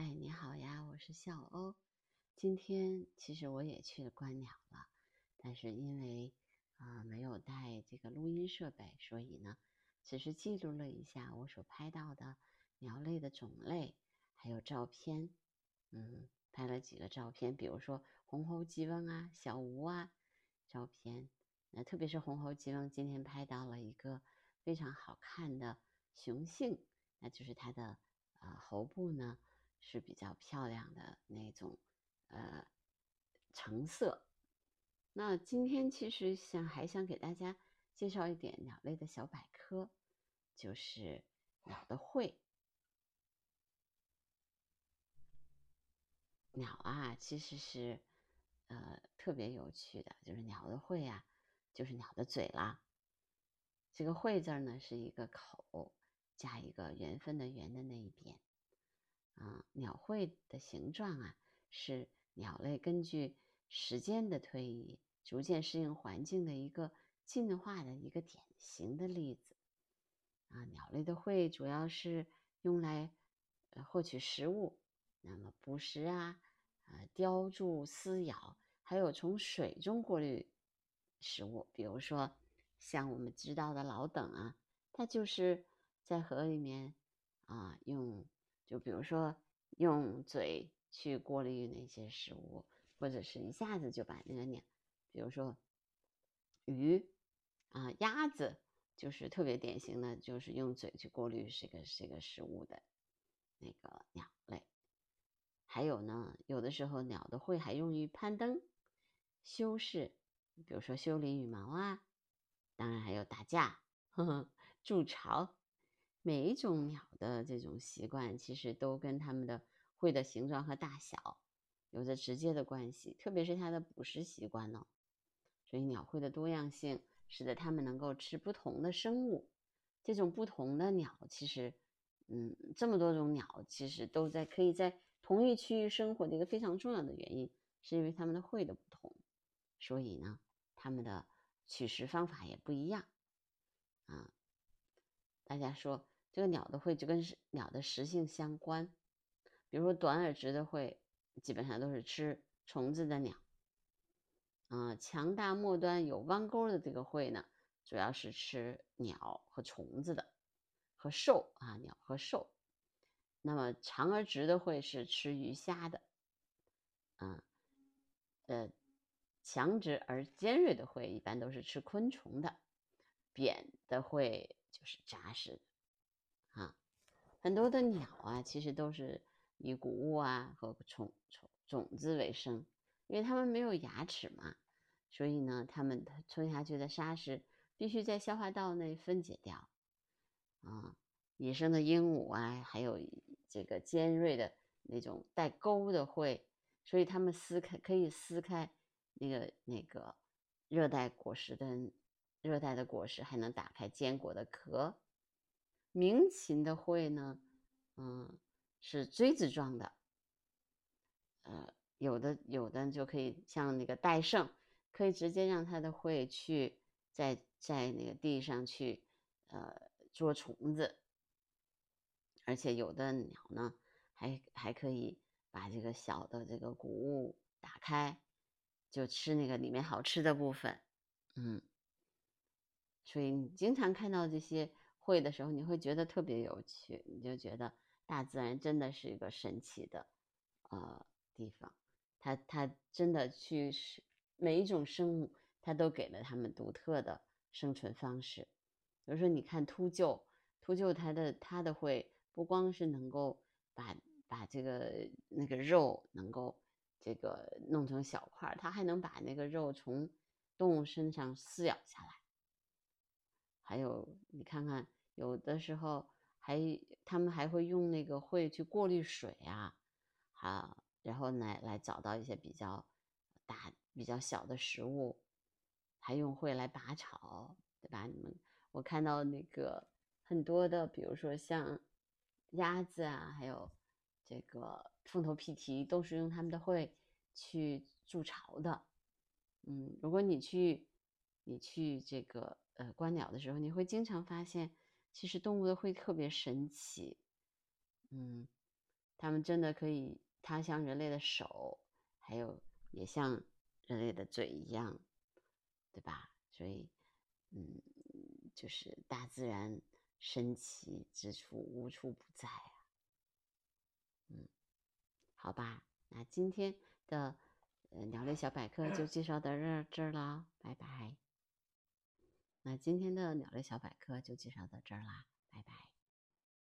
嗨，你好呀，我是笑欧。今天其实我也去观鸟了，但是因为啊没有带这个录音设备，所以呢，只是记录了一下我所拍到的鸟类的种类，还有照片。嗯，拍了几个照片，比如说红喉吉翁啊、小吴啊照片。那特别是红喉吉翁，今天拍到了一个非常好看的雄性，那就是它的呃喉部呢。是比较漂亮的那种，呃，橙色。那今天其实想还想给大家介绍一点鸟类的小百科，就是鸟的喙。鸟啊，其实是呃特别有趣的，就是鸟的喙啊，就是鸟的嘴啦。这个喙字呢是一个口加一个缘分的缘的那一边。啊，鸟喙的形状啊，是鸟类根据时间的推移，逐渐适应环境的一个进化的一个典型的例子。啊，鸟类的喙主要是用来呃获取食物，那么捕食啊，啊叼住、撕咬，还有从水中过滤食物。比如说像我们知道的老等啊，它就是在河里面啊用。就比如说，用嘴去过滤那些食物，或者是一下子就把那个鸟，比如说鱼啊、鸭子，就是特别典型的，就是用嘴去过滤这个这个食物的那个鸟类。还有呢，有的时候鸟的喙还用于攀登、修饰，比如说修理羽毛啊，当然还有打架、呵呵筑巢。每一种鸟的这种习惯，其实都跟它们的喙的形状和大小有着直接的关系，特别是它的捕食习惯呢。所以鸟喙的多样性，使得它们能够吃不同的生物。这种不同的鸟，其实，嗯，这么多种鸟，其实都在可以在同一区域生活的一个非常重要的原因，是因为它们的喙的不同。所以呢，它们的取食方法也不一样。啊，大家说。这个鸟的喙就跟鸟的食性相关，比如说短耳直的喙，基本上都是吃虫子的鸟。啊，强大末端有弯钩的这个喙呢，主要是吃鸟和虫子的，和兽啊，鸟和兽。那么长而直的喙是吃鱼虾的。啊，呃，强直而尖锐的喙一般都是吃昆虫的，扁的喙就是杂食的。啊，很多的鸟啊，其实都是以谷物啊和虫虫种子为生，因为它们没有牙齿嘛，所以呢，它们吞下去的沙石必须在消化道内分解掉。啊，野生的鹦鹉啊，还有这个尖锐的那种带钩的喙，所以它们撕开可以撕开那个那个热带果实的热带的果实，还能打开坚果的壳。鸣禽的喙呢，嗯，是锥子状的，呃，有的有的就可以像那个戴胜，可以直接让它的喙去在在那个地上去，呃，捉虫子，而且有的鸟呢，还还可以把这个小的这个谷物打开，就吃那个里面好吃的部分，嗯，所以你经常看到这些。会的时候，你会觉得特别有趣，你就觉得大自然真的是一个神奇的呃地方，它它真的去是每一种生物，它都给了它们独特的生存方式。比如说，你看秃鹫，秃鹫它的它的会不光是能够把把这个那个肉能够这个弄成小块，它还能把那个肉从动物身上撕咬下来。还有你看看。有的时候还，他们还会用那个喙去过滤水啊，啊，然后来来找到一些比较大、比较小的食物，还用喙来拔草，对吧？你们我看到那个很多的，比如说像鸭子啊，还有这个凤头屁蹄，都是用它们的喙去筑巢的。嗯，如果你去你去这个呃观鸟的时候，你会经常发现。其实动物的会特别神奇，嗯，它们真的可以，它像人类的手，还有也像人类的嘴一样，对吧？所以，嗯，就是大自然神奇之处无处不在啊。嗯，好吧，那今天的呃鸟类小百科就介绍到这这儿了，拜拜。那今天的鸟类小百科就介绍到这儿啦，拜拜。